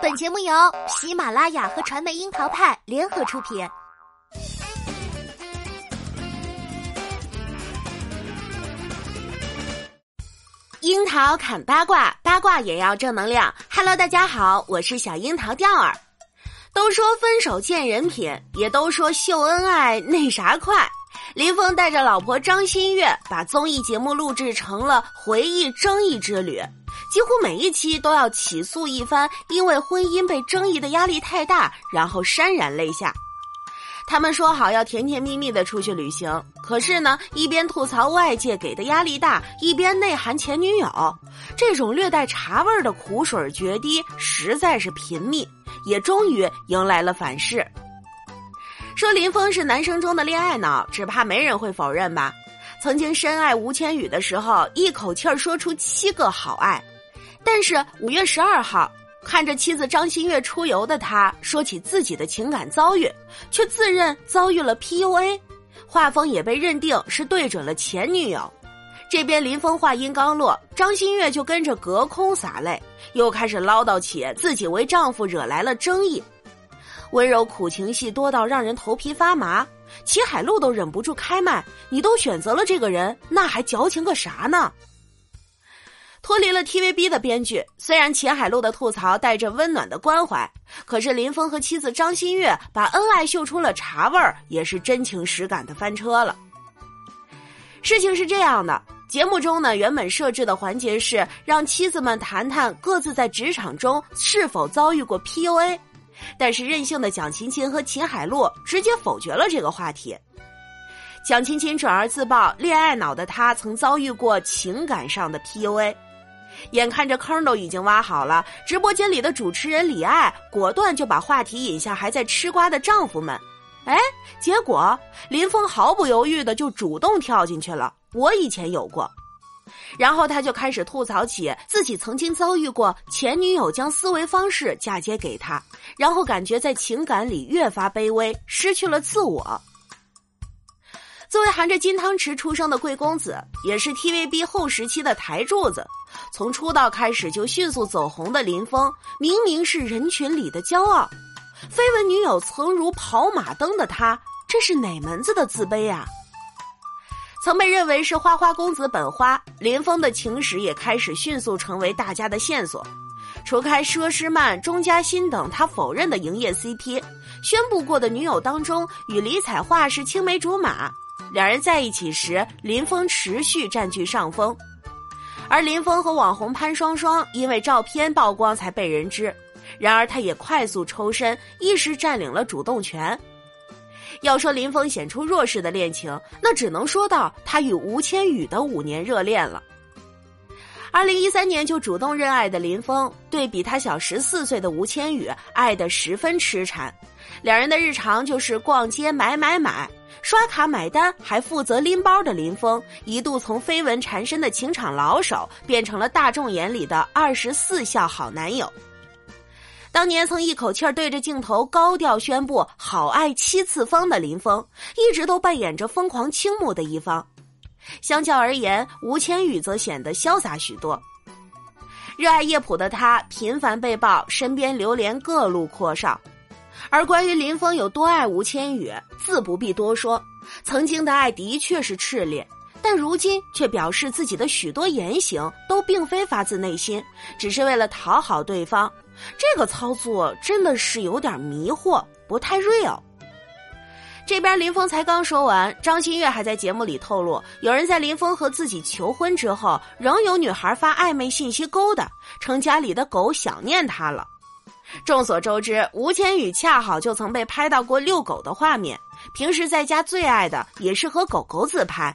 本节目由喜马拉雅和传媒樱桃派联合出品。樱桃砍八卦，八卦也要正能量。Hello，大家好，我是小樱桃调儿。都说分手见人品，也都说秀恩爱那啥快。林峰带着老婆张馨月，把综艺节目录制成了回忆争议之旅。几乎每一期都要起诉一番，因为婚姻被争议的压力太大，然后潸然泪下。他们说好要甜甜蜜蜜的出去旅行，可是呢，一边吐槽外界给的压力大，一边内涵前女友，这种略带茶味的苦水决堤实在是频密，也终于迎来了反噬。说林峰是男生中的恋爱脑，只怕没人会否认吧？曾经深爱吴千语的时候，一口气儿说出七个好爱。但是五月十二号，看着妻子张馨月出游的他，说起自己的情感遭遇，却自认遭遇了 PUA，画风也被认定是对准了前女友。这边林峰话音刚落，张馨月就跟着隔空洒泪，又开始唠叨起自己为丈夫惹来了争议，温柔苦情戏多到让人头皮发麻。齐海璐都忍不住开麦：“你都选择了这个人，那还矫情个啥呢？”脱离了 TVB 的编剧，虽然秦海璐的吐槽带着温暖的关怀，可是林峰和妻子张馨月把恩爱秀出了茶味儿，也是真情实感的翻车了。事情是这样的，节目中呢，原本设置的环节是让妻子们谈谈各自在职场中是否遭遇过 PUA，但是任性的蒋勤勤和秦海璐直接否决了这个话题。蒋勤勤转而自曝恋爱脑的她曾遭遇过情感上的 PUA。眼看着坑都已经挖好了，直播间里的主持人李艾果断就把话题引向还在吃瓜的丈夫们。哎，结果林峰毫不犹豫的就主动跳进去了。我以前有过，然后他就开始吐槽起自己曾经遭遇过前女友将思维方式嫁接给他，然后感觉在情感里越发卑微，失去了自我。作为含着金汤匙出生的贵公子，也是 TVB 后时期的台柱子，从出道开始就迅速走红的林峰，明明是人群里的骄傲，绯闻女友曾如跑马灯的他，这是哪门子的自卑啊？曾被认为是花花公子本花，林峰的情史也开始迅速成为大家的线索。除开佘诗曼、钟嘉欣等他否认的营业 CP，宣布过的女友当中，与李彩桦是青梅竹马。两人在一起时，林峰持续占据上风，而林峰和网红潘双双因为照片曝光才被人知。然而，他也快速抽身，一时占领了主动权。要说林峰显出弱势的恋情，那只能说到他与吴千语的五年热恋了。二零一三年就主动认爱的林峰，对比他小十四岁的吴千语，爱得十分痴缠。两人的日常就是逛街买买买。刷卡买单还负责拎包的林峰，一度从绯闻缠身的情场老手，变成了大众眼里的二十四孝好男友。当年曾一口气儿对着镜头高调宣布“好爱七次方”的林峰，一直都扮演着疯狂倾慕的一方。相较而言，吴千语则显得潇洒许多。热爱叶普的他，频繁被曝身边流连各路阔少。而关于林峰有多爱吴千语，自不必多说。曾经的爱的确是炽烈，但如今却表示自己的许多言行都并非发自内心，只是为了讨好对方。这个操作真的是有点迷惑，不太 real。这边林峰才刚说完，张馨月还在节目里透露，有人在林峰和自己求婚之后，仍有女孩发暧昧信息勾搭，称家里的狗想念他了。众所周知，吴千语恰好就曾被拍到过遛狗的画面。平时在家最爱的也是和狗狗自拍。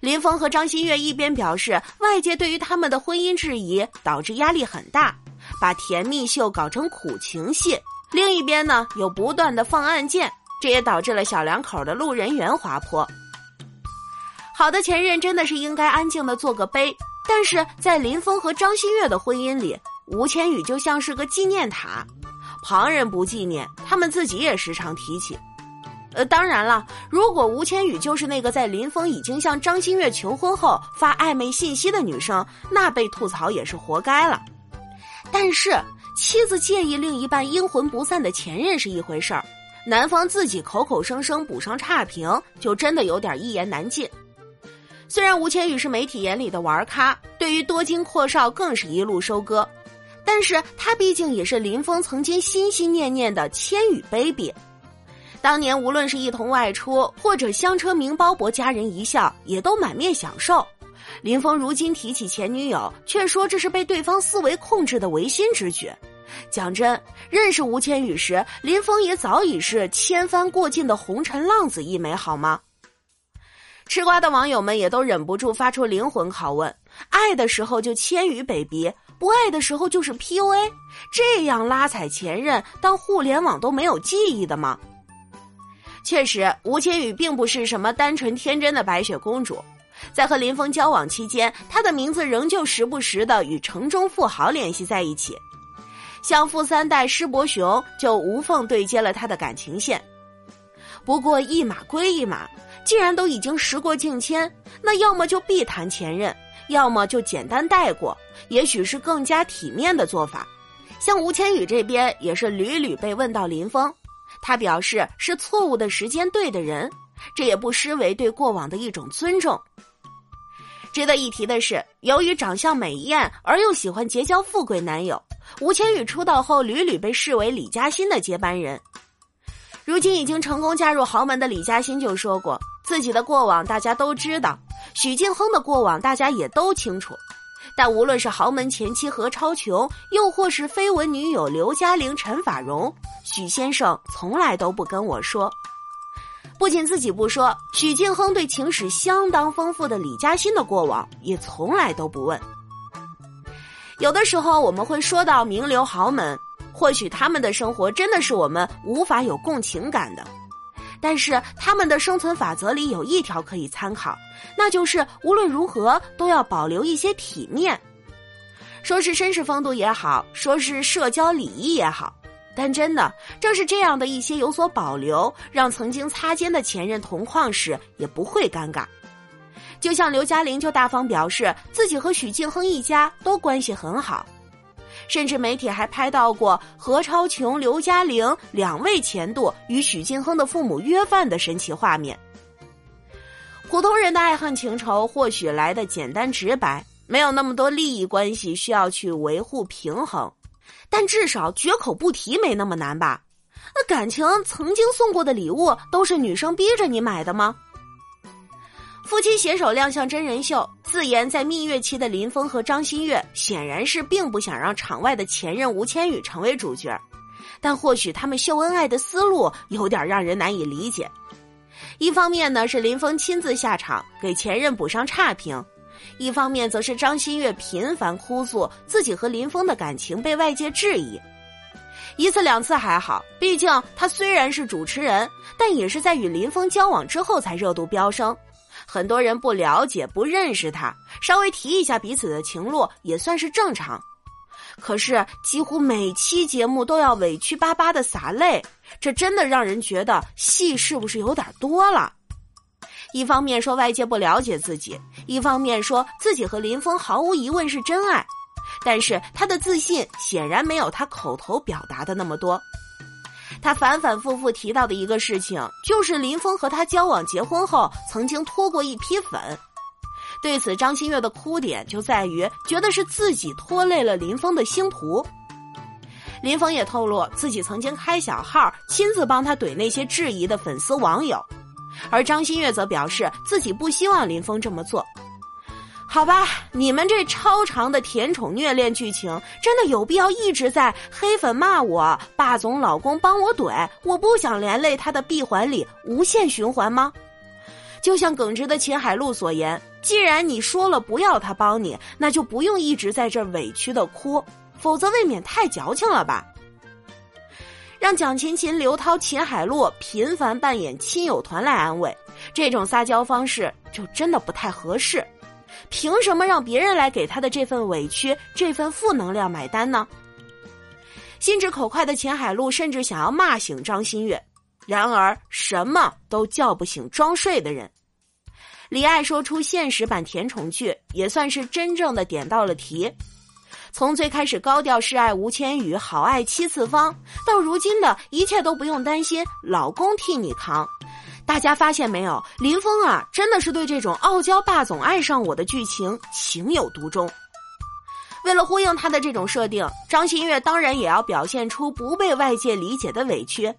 林峰和张馨月一边表示外界对于他们的婚姻质疑导致压力很大，把甜蜜秀搞成苦情戏；另一边呢有不断的放暗箭，这也导致了小两口的路人缘滑坡。好的前任真的是应该安静的做个碑，但是在林峰和张馨月的婚姻里。吴千语就像是个纪念塔，旁人不纪念，他们自己也时常提起。呃，当然了，如果吴千语就是那个在林峰已经向张馨月求婚后发暧昧信息的女生，那被吐槽也是活该了。但是妻子介意另一半阴魂不散的前任是一回事儿，男方自己口口声声补上差评，就真的有点一言难尽。虽然吴千语是媒体眼里的玩咖，对于多金阔少更是一路收割，但是他毕竟也是林峰曾经心心念念的千羽 baby。当年无论是一同外出，或者香车名包博佳人一笑，也都满面享受。林峰如今提起前女友，却说这是被对方思维控制的违心之举。讲真，认识吴千语时，林峰也早已是千帆过尽的红尘浪子一枚，好吗？吃瓜的网友们也都忍不住发出灵魂拷问：爱的时候就千羽 baby，不爱的时候就是 PUA，这样拉踩前任，当互联网都没有记忆的吗？确实，吴千语并不是什么单纯天真的白雪公主，在和林峰交往期间，她的名字仍旧时不时的与城中富豪联系在一起，像富三代施伯雄就无缝对接了他的感情线。不过一码归一码。既然都已经时过境迁，那要么就避谈前任，要么就简单带过，也许是更加体面的做法。像吴千语这边也是屡屡被问到林峰，他表示是错误的时间对的人，这也不失为对过往的一种尊重。值得一提的是，由于长相美艳而又喜欢结交富贵男友，吴千语出道后屡屡被视为李嘉欣的接班人。如今已经成功嫁入豪门的李嘉欣就说过。自己的过往大家都知道，许晋亨的过往大家也都清楚，但无论是豪门前妻何超琼，又或是绯闻女友刘嘉玲、陈法蓉，许先生从来都不跟我说。不仅自己不说，许晋亨对情史相当丰富的李嘉欣的过往也从来都不问。有的时候我们会说到名流豪门，或许他们的生活真的是我们无法有共情感的。但是他们的生存法则里有一条可以参考，那就是无论如何都要保留一些体面。说是绅士风度也好，说是社交礼仪也好，但真的正是这样的一些有所保留，让曾经擦肩的前任同框时也不会尴尬。就像刘嘉玲就大方表示自己和许晋亨一家都关系很好。甚至媒体还拍到过何超琼、刘嘉玲两位前度与许晋亨的父母约饭的神奇画面。普通人的爱恨情仇或许来的简单直白，没有那么多利益关系需要去维护平衡，但至少绝口不提没那么难吧？那感情曾经送过的礼物都是女生逼着你买的吗？夫妻携手亮相真人秀，自言在蜜月期的林峰和张馨月显然是并不想让场外的前任吴千语成为主角，但或许他们秀恩爱的思路有点让人难以理解。一方面呢是林峰亲自下场给前任补上差评，一方面则是张馨月频繁哭诉自己和林峰的感情被外界质疑。一次两次还好，毕竟他虽然是主持人，但也是在与林峰交往之后才热度飙升。很多人不了解、不认识他，稍微提一下彼此的情路也算是正常。可是几乎每期节目都要委屈巴巴的洒泪，这真的让人觉得戏是不是有点多了？一方面说外界不了解自己，一方面说自己和林峰毫无疑问是真爱，但是他的自信显然没有他口头表达的那么多。他反反复复提到的一个事情，就是林峰和他交往、结婚后曾经拖过一批粉。对此，张馨月的哭点就在于觉得是自己拖累了林峰的星途。林峰也透露自己曾经开小号，亲自帮他怼那些质疑的粉丝网友，而张馨月则表示自己不希望林峰这么做。好吧，你们这超长的甜宠虐恋剧情，真的有必要一直在黑粉骂我，霸总老公帮我怼，我不想连累他的闭环里无限循环吗？就像耿直的秦海璐所言，既然你说了不要他帮你，那就不用一直在这委屈的哭，否则未免太矫情了吧？让蒋勤勤、刘涛、秦海璐频繁扮演亲友团来安慰，这种撒娇方式就真的不太合适。凭什么让别人来给他的这份委屈、这份负能量买单呢？心直口快的秦海璐甚至想要骂醒张馨月，然而什么都叫不醒装睡的人。李艾说出现实版甜宠剧，也算是真正的点到了题。从最开始高调示爱吴千语、好爱七次方，到如今的一切都不用担心，老公替你扛。大家发现没有，林峰啊，真的是对这种傲娇霸总爱上我的剧情情有独钟。为了呼应他的这种设定，张馨月当然也要表现出不被外界理解的委屈。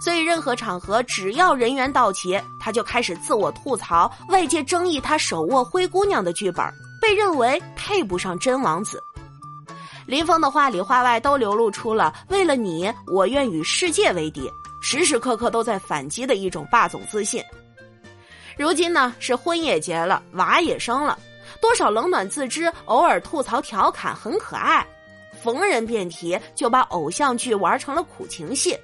所以，任何场合只要人员到齐，他就开始自我吐槽外界争议他手握灰姑娘的剧本，被认为配不上真王子。林峰的话里话外都流露出了为了你，我愿与世界为敌，时时刻刻都在反击的一种霸总自信。如今呢，是婚也结了，娃也生了，多少冷暖自知，偶尔吐槽调侃很可爱，逢人便提，就把偶像剧玩成了苦情戏。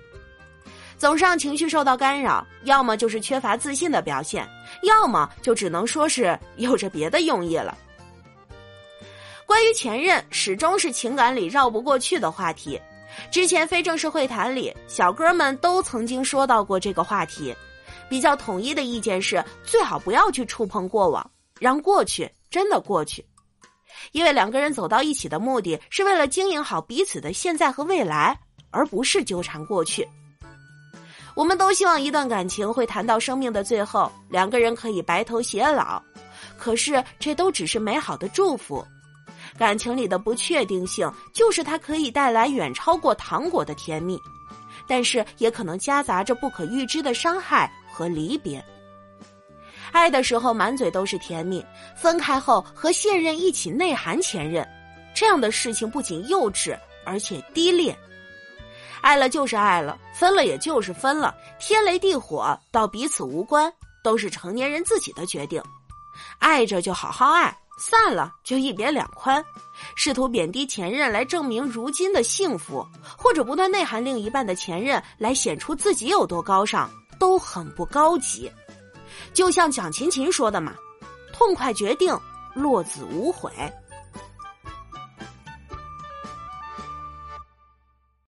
总是让情绪受到干扰，要么就是缺乏自信的表现，要么就只能说是有着别的用意了。关于前任，始终是情感里绕不过去的话题。之前非正式会谈里，小哥们都曾经说到过这个话题，比较统一的意见是，最好不要去触碰过往，让过去真的过去，因为两个人走到一起的目的是为了经营好彼此的现在和未来，而不是纠缠过去。我们都希望一段感情会谈到生命的最后，两个人可以白头偕老。可是这都只是美好的祝福，感情里的不确定性就是它可以带来远超过糖果的甜蜜，但是也可能夹杂着不可预知的伤害和离别。爱的时候满嘴都是甜蜜，分开后和现任一起内涵前任，这样的事情不仅幼稚，而且低劣。爱了就是爱了，分了也就是分了，天雷地火到彼此无关，都是成年人自己的决定。爱着就好好爱，散了就一别两宽。试图贬低前任来证明如今的幸福，或者不断内涵另一半的前任来显出自己有多高尚，都很不高级。就像蒋勤勤说的嘛：“痛快决定，落子无悔。”